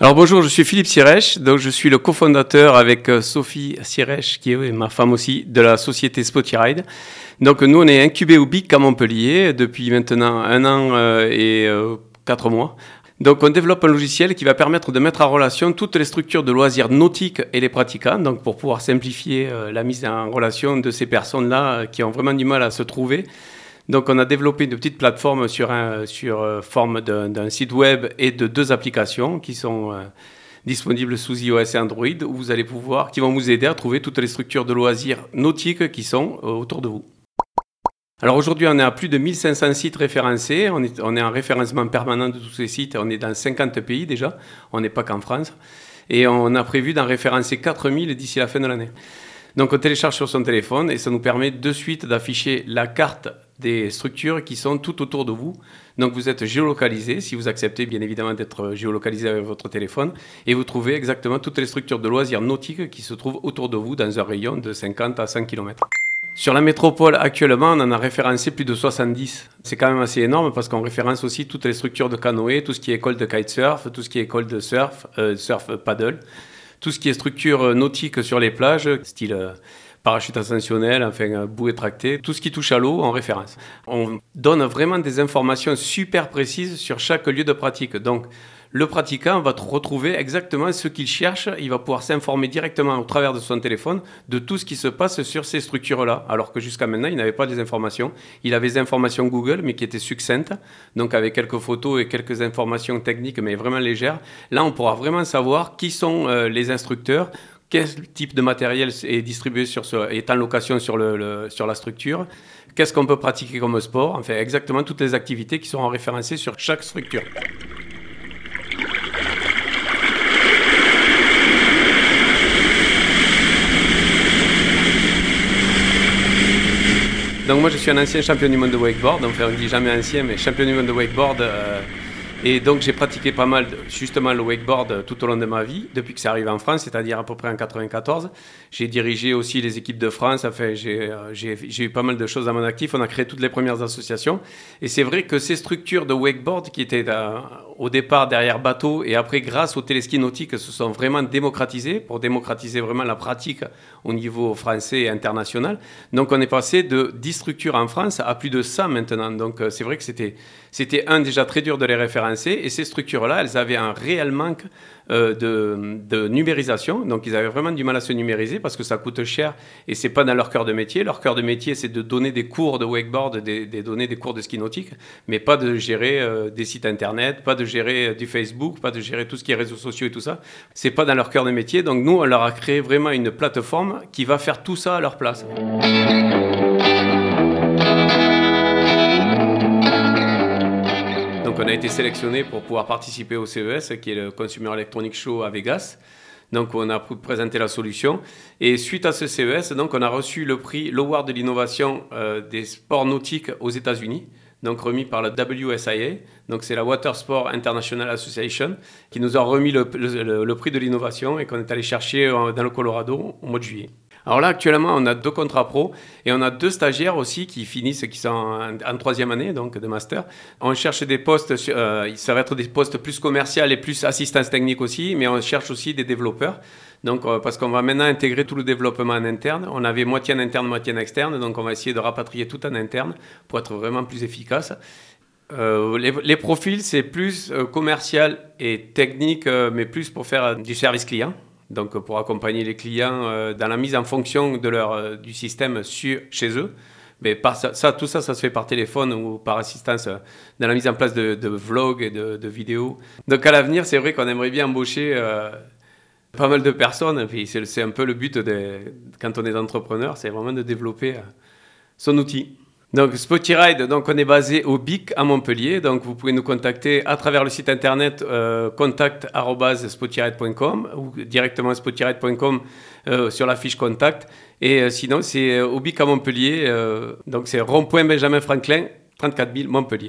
Alors bonjour, je suis Philippe Sirèche, donc je suis le cofondateur avec euh, Sophie Sirèche, qui est ma femme aussi, de la société Spotiride. Donc nous, on est incubé au BIC à Montpellier depuis maintenant un an euh, et euh, quatre mois. Donc on développe un logiciel qui va permettre de mettre en relation toutes les structures de loisirs nautiques et les pratiquants, donc pour pouvoir simplifier la mise en relation de ces personnes-là qui ont vraiment du mal à se trouver. Donc, on a développé une petite plateforme sur, un, euh, forme d'un site web et de deux applications qui sont euh, disponibles sous iOS et Android, où vous allez pouvoir, qui vont vous aider à trouver toutes les structures de loisirs nautiques qui sont euh, autour de vous. Alors aujourd'hui, on est à plus de 1500 sites référencés. On est, on est en référencement permanent de tous ces sites. On est dans 50 pays déjà. On n'est pas qu'en France. Et on a prévu d'en référencer 4000 d'ici la fin de l'année. Donc on télécharge sur son téléphone et ça nous permet de suite d'afficher la carte des structures qui sont tout autour de vous. Donc vous êtes géolocalisé, si vous acceptez bien évidemment d'être géolocalisé avec votre téléphone, et vous trouvez exactement toutes les structures de loisirs nautiques qui se trouvent autour de vous dans un rayon de 50 à 100 km. Sur la métropole, actuellement, on en a référencé plus de 70. C'est quand même assez énorme parce qu'on référence aussi toutes les structures de canoë, tout ce qui est école de kitesurf, tout ce qui est école de surf, euh, surf paddle, tout ce qui est structure nautique sur les plages, style euh, parachute ascensionnel, enfin bouée tractée, tout ce qui touche à l'eau en référence. On donne vraiment des informations super précises sur chaque lieu de pratique. Donc, le pratiquant va retrouver exactement ce qu'il cherche. Il va pouvoir s'informer directement au travers de son téléphone de tout ce qui se passe sur ces structures-là. Alors que jusqu'à maintenant, il n'avait pas des informations. Il avait des informations Google, mais qui étaient succinctes, donc avec quelques photos et quelques informations techniques, mais vraiment légères. Là, on pourra vraiment savoir qui sont euh, les instructeurs, quel type de matériel est distribué sur ce, est en location sur, sur la structure, qu'est-ce qu'on peut pratiquer comme sport, enfin exactement toutes les activités qui seront référencées sur chaque structure. Moi je suis un ancien champion du monde de wakeboard, enfin on ne dit jamais ancien, mais champion du monde de wakeboard. Euh, et donc j'ai pratiqué pas mal justement le wakeboard tout au long de ma vie, depuis que c'est arrivé en France, c'est-à-dire à peu près en 94. J'ai dirigé aussi les équipes de France, enfin euh, j'ai eu pas mal de choses à mon actif. On a créé toutes les premières associations. Et c'est vrai que ces structures de wakeboard qui étaient euh, au départ derrière bateau et après grâce au téléski nautique se sont vraiment démocratisées pour démocratiser vraiment la pratique au niveau français et international. Donc on est passé de 10 structures en France à plus de 100 maintenant. Donc euh, c'est vrai que c'était c'était un déjà très dur de les référencer et ces structures-là, elles avaient un réel manque euh, de, numérisation. Donc ils avaient vraiment du mal à se numériser parce que ça coûte cher et c'est pas dans leur cœur de métier. Leur cœur de métier, c'est de donner des cours de wakeboard, des, donner des cours de ski nautique, mais pas de gérer euh, des sites internet, pas de gérer euh, du Facebook, pas de gérer tout ce qui est réseaux sociaux et tout ça. C'est pas dans leur cœur de métier. Donc nous, on leur a créé vraiment une plateforme qui va faire tout ça à leur place. On a été sélectionné pour pouvoir participer au CES, qui est le Consumer Electronic Show à Vegas. Donc, on a présenté la solution. Et suite à ce CES, donc, on a reçu le prix, l'Award de l'innovation euh, des sports nautiques aux États-Unis, donc remis par la WSIA. Donc, c'est la Water Sport International Association qui nous a remis le, le prix de l'innovation et qu'on est allé chercher euh, dans le Colorado au mois de juillet. Alors là, actuellement, on a deux contrats pro et on a deux stagiaires aussi qui finissent, qui sont en, troisième année donc de master. On cherche des postes, euh, ça va être des postes plus commerciaux et plus assistance technique aussi, mais on cherche aussi des développeurs. Donc, euh, parce qu'on va maintenant intégrer tout le développement en interne. On avait moitié en interne, moitié en externe. Donc, on va essayer de rapatrier tout en interne pour être vraiment plus efficace. Euh, les, profils, c'est plus commercial et technique, mais plus pour faire du service client donc pour accompagner les clients euh, dans la mise en fonction euh, du système chez eux. Mais ça, tout ça, ça se fait par téléphone ou par assistance euh, dans la mise en place de, vlogs et de, vidéos. Donc à l'avenir, c'est vrai qu'on aimerait bien embaucher pas mal de personnes. C'est un peu le but quand on est entrepreneur, c'est vraiment de développer son outil. Donc Spotiride, donc on est basé au BIC à Montpellier. Donc vous pouvez nous contacter à travers le site internet euh, contact@spotiride.com ou directement spotiride.com euh, sur la fiche contact. Et euh, sinon c'est euh, au BIC à Montpellier. donc c'est rond-point Benjamin Franklin, 34 000 Montpellier.